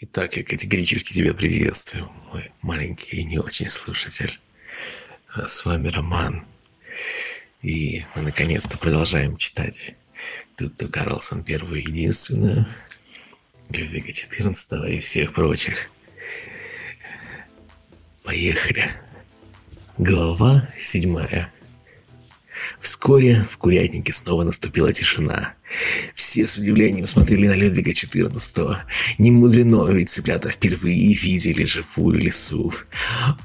Итак, я категорически тебя приветствую, мой маленький и не очень слушатель. А с вами Роман. И мы наконец-то продолжаем читать Тутто Карлсон первую единственную, Людвига XIV и всех прочих. Поехали. Глава седьмая. Вскоре в курятнике снова наступила тишина. Все с удивлением смотрели на Людвига XIV. Не мудрено, ведь цыплята впервые видели живую лису.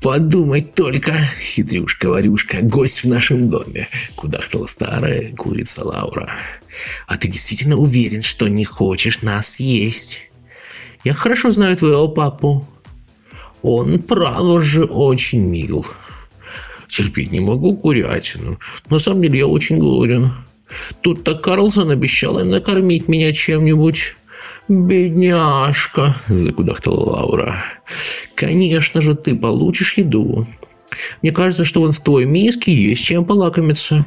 «Подумать только, хитрюшка-варюшка, гость в нашем доме!» Кудахтала старая курица Лаура. «А ты действительно уверен, что не хочешь нас есть?» «Я хорошо знаю твоего папу. Он, право же, очень мил. Терпеть не могу курятину. На самом деле я очень голоден». Тут-то Карлсон обещал им накормить меня чем-нибудь. «Бедняжка!» – закудахтала Лаура. «Конечно же, ты получишь еду. Мне кажется, что вон в той миске есть чем полакомиться».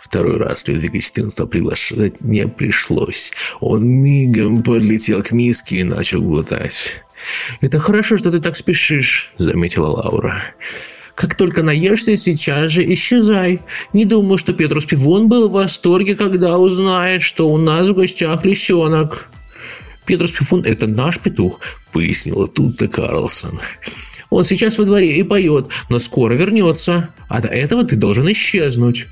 Второй раз Людвига XIV приглашать не пришлось. Он мигом подлетел к миске и начал глотать. «Это хорошо, что ты так спешишь», – заметила Лаура. Как только наешься, сейчас же исчезай. Не думаю, что Петрус Пивон был в восторге, когда узнает, что у нас в гостях лисенок. Петрус Пивон – это наш петух, пояснила тут-то Карлсон. Он сейчас во дворе и поет, но скоро вернется, а до этого ты должен исчезнуть.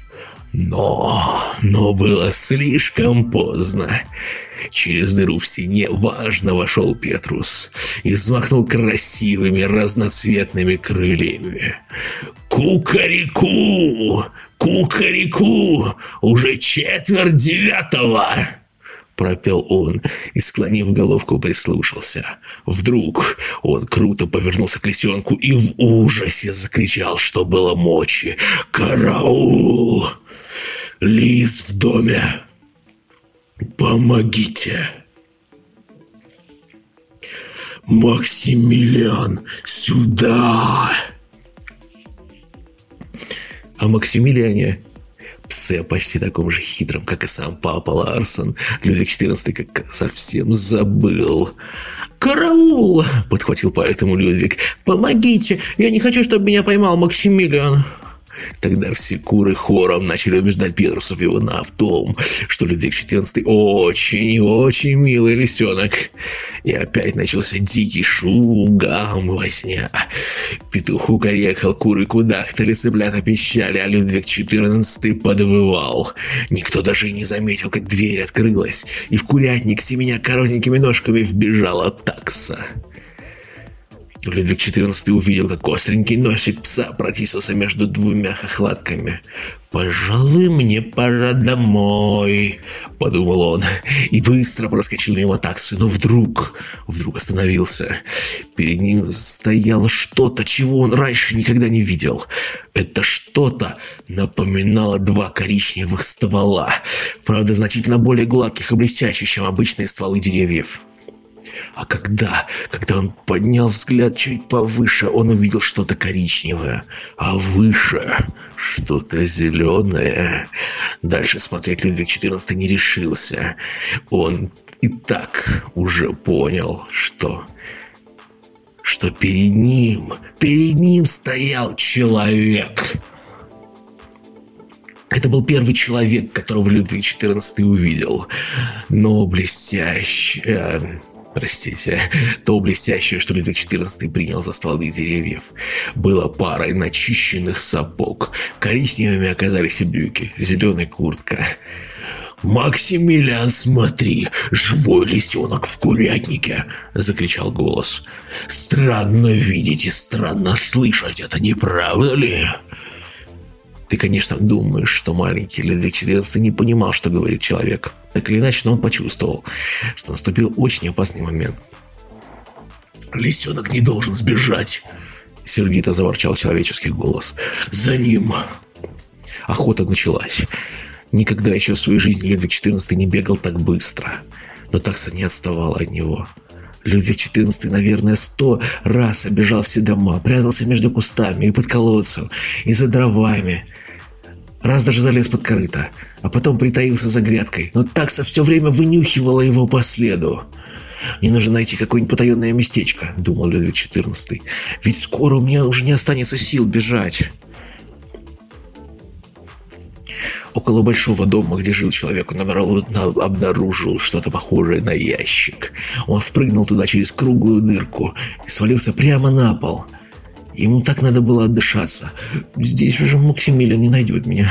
Но, но было слишком поздно. Через дыру в стене важно вошел Петрус и взмахнул красивыми разноцветными крыльями. «Кукареку! Кукареку! Уже четверть девятого!» пропел он и, склонив головку, прислушался. Вдруг он круто повернулся к лисенку и в ужасе закричал, что было мочи. «Караул! Лис в доме!» Помогите! Максимилиан, сюда! О Максимилиане, псе почти таком же хитром, как и сам папа Ларсон, Людвиг XIV как совсем забыл. «Караул!» – подхватил поэтому Людвиг. «Помогите! Я не хочу, чтобы меня поймал Максимилиан!» Тогда все куры хором начали убеждать Петруса Пивуна в том, что Людвиг XIV очень и очень милый лисенок. И опять начался дикий шум, гам, возня. Петух укорекал, куры кудахтали, цыплята пищали, а Людвиг XIV подвывал. Никто даже и не заметил, как дверь открылась, и в курятник семеня коротенькими ножками вбежала такса. Людвиг XIV увидел, как остренький носик пса протиснулся между двумя хохлатками. «Пожалуй, мне пора домой», — подумал он, и быстро проскочил мимо таксы, но вдруг, вдруг остановился. Перед ним стояло что-то, чего он раньше никогда не видел. Это что-то напоминало два коричневых ствола, правда, значительно более гладких и блестящих, чем обычные стволы деревьев. А когда, когда он поднял взгляд чуть повыше, он увидел что-то коричневое, а выше что-то зеленое. Дальше смотреть Людвиг XIV не решился. Он и так уже понял, что что перед ним, перед ним стоял человек. Это был первый человек, которого Людвиг XIV увидел. Но блестящий, простите, то блестящее, что Людвиг XIV принял за стволы деревьев, было парой начищенных сапог. Коричневыми оказались и брюки, зеленая куртка. «Максимилиан, смотри, живой лисенок в курятнике!» – закричал голос. «Странно видеть и странно слышать это, не правда ли?» Ты, конечно, думаешь, что маленький Людвиг XIV не понимал, что говорит человек. Так или иначе, но он почувствовал, что наступил очень опасный момент. «Лисенок не должен сбежать!» Сердито заворчал человеческий голос. «За ним!» Охота началась. Никогда еще в своей жизни Людвиг XIV не бегал так быстро. Но такса не отставала от него. Людвиг XIV, наверное, сто раз обежал все дома, прятался между кустами и под колодцем, и за дровами – Раз даже залез под корыто, а потом притаился за грядкой, но такса все время вынюхивала его по следу. Мне нужно найти какое-нибудь потаенное местечко, думал Людвиг XIV. Ведь скоро у меня уже не останется сил бежать. Около большого дома, где жил человек, он обнаружил что-то похожее на ящик. Он впрыгнул туда через круглую дырку и свалился прямо на пол. Ему так надо было отдышаться. Здесь уже Максимилиан не найдет меня.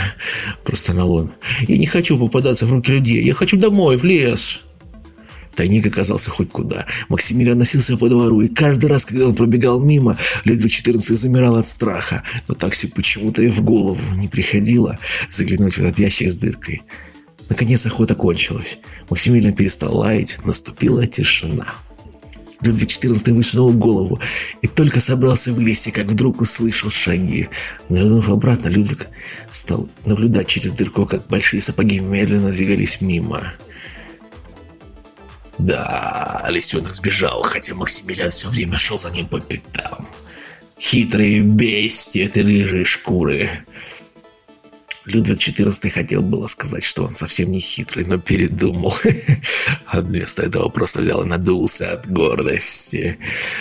Простонал он. Я не хочу попадаться в руки людей. Я хочу домой, в лес. Тайник оказался хоть куда. Максимилиан носился по двору, и каждый раз, когда он пробегал мимо, Людвиг XIV замирал от страха. Но такси почему-то и в голову не приходило заглянуть в этот ящик с дыркой. Наконец охота кончилась. Максимилиан перестал лаять, наступила тишина. Людвиг XIV высунул голову и только собрался вылезти, как вдруг услышал шаги. Нырнув обратно, Людвиг стал наблюдать через дырку, как большие сапоги медленно двигались мимо. Да, лисенок сбежал, хотя Максимилиан все время шел за ним по пятам. Хитрые бестии этой рыжие шкуры. Людвиг XIV хотел было сказать, что он совсем не хитрый, но передумал. А вместо этого просто взял и надулся от гордости.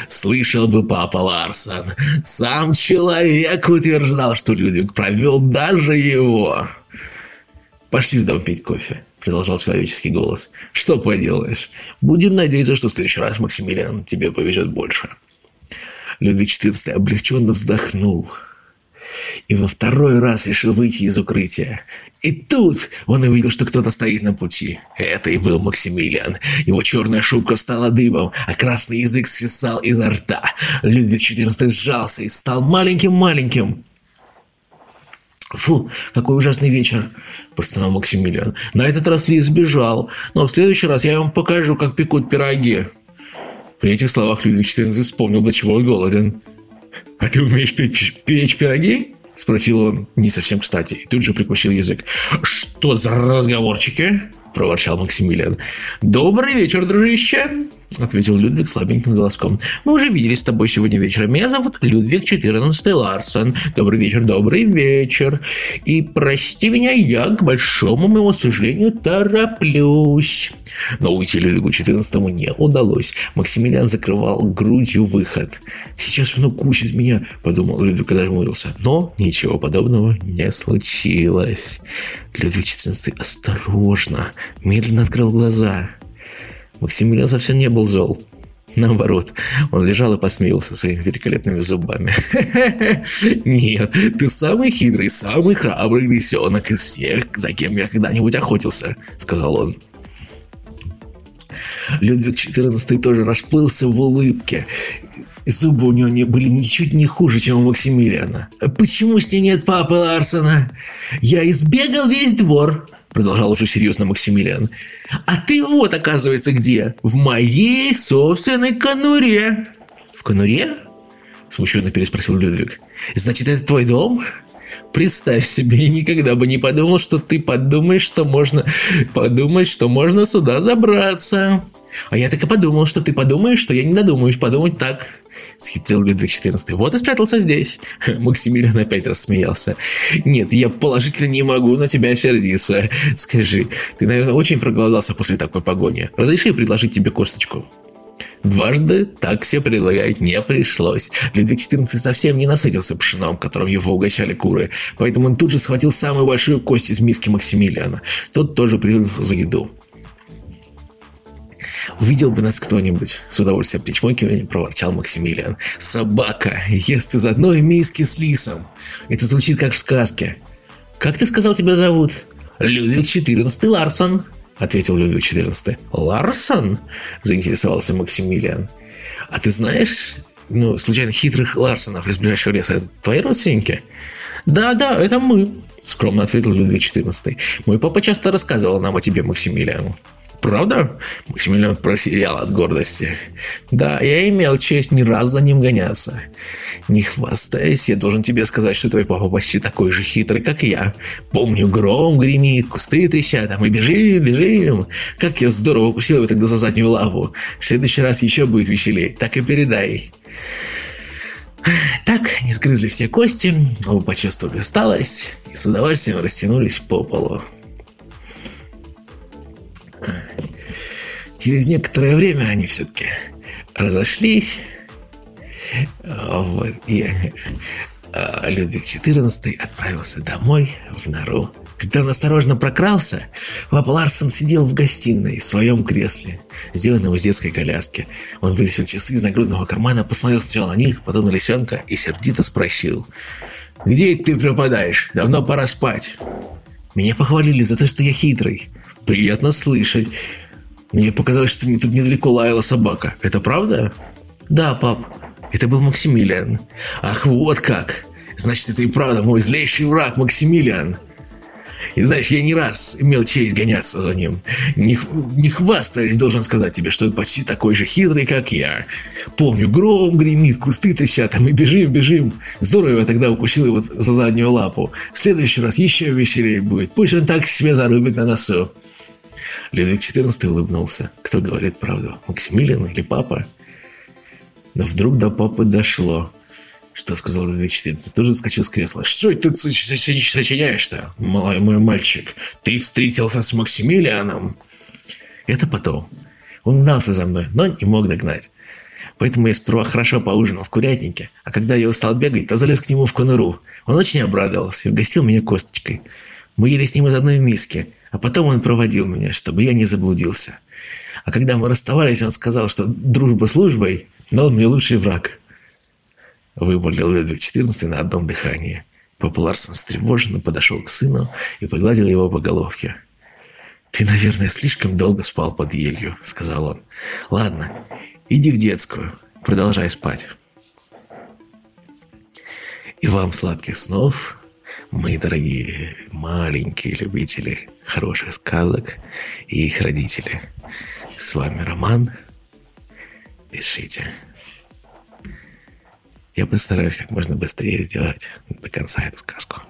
Слышал бы папа Ларсон, сам человек утверждал, что Людвиг провел даже его. Пошли в дом пить кофе продолжал человеческий голос. «Что поделаешь? Будем надеяться, что в следующий раз, Максимилиан, тебе повезет больше». Людвиг XIV облегченно вздохнул и во второй раз решил выйти из укрытия. И тут он увидел, что кто-то стоит на пути. Это и был Максимилиан. Его черная шубка стала дыбом, а красный язык свисал изо рта. Людвиг XIV сжался и стал маленьким-маленьким. «Фу, какой ужасный вечер!» – простонал Максимилиан. «На этот раз Ли сбежал, но в следующий раз я вам покажу, как пекут пироги». При этих словах Людвиг XIV вспомнил, до чего он голоден. «А ты умеешь печь, печь пироги?» – спросил он, не совсем кстати, и тут же прикусил язык. «Что за разговорчики?» – проворчал Максимилиан. «Добрый вечер, дружище!» – ответил Людвиг слабеньким голоском. «Мы уже виделись с тобой сегодня вечером. Меня зовут Людвиг XIV Ларсон. Добрый вечер, добрый вечер. И прости меня, я, к большому моему сожалению, тороплюсь». Но уйти Людвигу XIV не удалось. Максимилиан закрывал грудью выход. «Сейчас он укусит меня», – подумал Людвиг и зажмурился. Но ничего подобного не случилось. Людвиг XIV осторожно, медленно открыл глаза. Максимилиан совсем не был зол. Наоборот, он лежал и посмеялся своими великолепными зубами. «Нет, ты самый хитрый, самый храбрый лисенок из всех, за кем я когда-нибудь охотился», — сказал он. Людвиг XIV тоже расплылся в улыбке. Зубы у него не, были ничуть не хуже, чем у Максимилиана. «Почему с ней нет папы Ларсона? Я избегал весь двор продолжал уже серьезно Максимилиан. А ты вот, оказывается, где? В моей собственной конуре. В конуре? Смущенно переспросил Людвиг. Значит, это твой дом? Представь себе, я никогда бы не подумал, что ты подумаешь, что можно подумать, что можно сюда забраться. А я так и подумал, что ты подумаешь, что я не додумаюсь подумать так. Схитрил Людвиг XIV. Вот и спрятался здесь. Максимилиан опять рассмеялся. Нет, я положительно не могу на тебя сердиться. Скажи, ты, наверное, очень проголодался после такой погони. Разреши предложить тебе косточку. Дважды так все предлагать не пришлось. Людвиг XIV совсем не насытился пшеном, которым его угощали куры, поэтому он тут же схватил самую большую кость из миски Максимилиана. Тот тоже принялся за еду. Увидел бы нас кто-нибудь, с удовольствием причмокивая, проворчал Максимилиан. Собака ест из одной миски с лисом. Это звучит как в сказке. Как ты сказал, тебя зовут? Людвиг XIV Ларсон, ответил Людвиг XIV. Ларсон? заинтересовался Максимилиан. А ты знаешь, ну, случайно хитрых Ларсонов из ближайшего леса, это твои родственники? Да, да, это мы, скромно ответил Людвиг XIV. Мой папа часто рассказывал нам о тебе, Максимилиан. Правда? Максимилиан просиял от гордости. Да, я имел честь не раз за ним гоняться. Не хвастаясь, я должен тебе сказать, что твой папа почти такой же хитрый, как я. Помню, гром гремит, кусты трещат, а мы бежим, бежим. Как я здорово укусил его тогда за заднюю лапу. В следующий раз еще будет веселей, так и передай. Так, не сгрызли все кости, оба почувствовали усталость и с удовольствием растянулись по полу. Через некоторое время они все-таки разошлись. Вот, и а, Людвиг XIV отправился домой в нору. Когда он осторожно прокрался, Папа Ларсон сидел в гостиной в своем кресле, сделанном из детской коляски. Он вытащил часы из нагрудного кармана, посмотрел сначала на них, потом на лисенка и сердито спросил. «Где ты пропадаешь? Давно пора спать». Меня похвалили за то, что я хитрый. Приятно слышать. Мне показалось, что тут недалеко лаяла собака. Это правда? Да, пап. Это был Максимилиан. Ах, вот как. Значит, это и правда мой злейший враг Максимилиан. И знаешь, я не раз имел честь гоняться за ним. Не, не хвастаясь, должен сказать тебе, что он почти такой же хитрый, как я. Помню, гром гремит, кусты трещат, а мы бежим, бежим. Здорово я тогда укусил его за заднюю лапу. В следующий раз еще веселее будет. Пусть он так себя зарубит на носу. Людвиг XIV улыбнулся. Кто говорит правду, Максимилиан или папа? Но вдруг до папы дошло. Что сказал Людвиг XIV? Тоже вскочил с кресла. Что ты сочиняешь-то, мой, мой мальчик? Ты встретился с Максимилианом? Это потом. Он гнался за мной, но не мог догнать. Поэтому я сперва хорошо поужинал в курятнике, а когда я устал бегать, то залез к нему в конуру. Он очень обрадовался и угостил меня косточкой. Мы ели с ним из одной миски, а потом он проводил меня, чтобы я не заблудился. А когда мы расставались, он сказал, что дружба службой, но он мне лучший враг. Выпалил Людвиг XIV на одном дыхании. Папа Ларсон встревоженно подошел к сыну и погладил его по головке. «Ты, наверное, слишком долго спал под елью», — сказал он. «Ладно, иди в детскую, продолжай спать». И вам сладких снов, мои дорогие маленькие любители хороших сказок и их родители. С вами Роман. Пишите. Я постараюсь как можно быстрее сделать до конца эту сказку.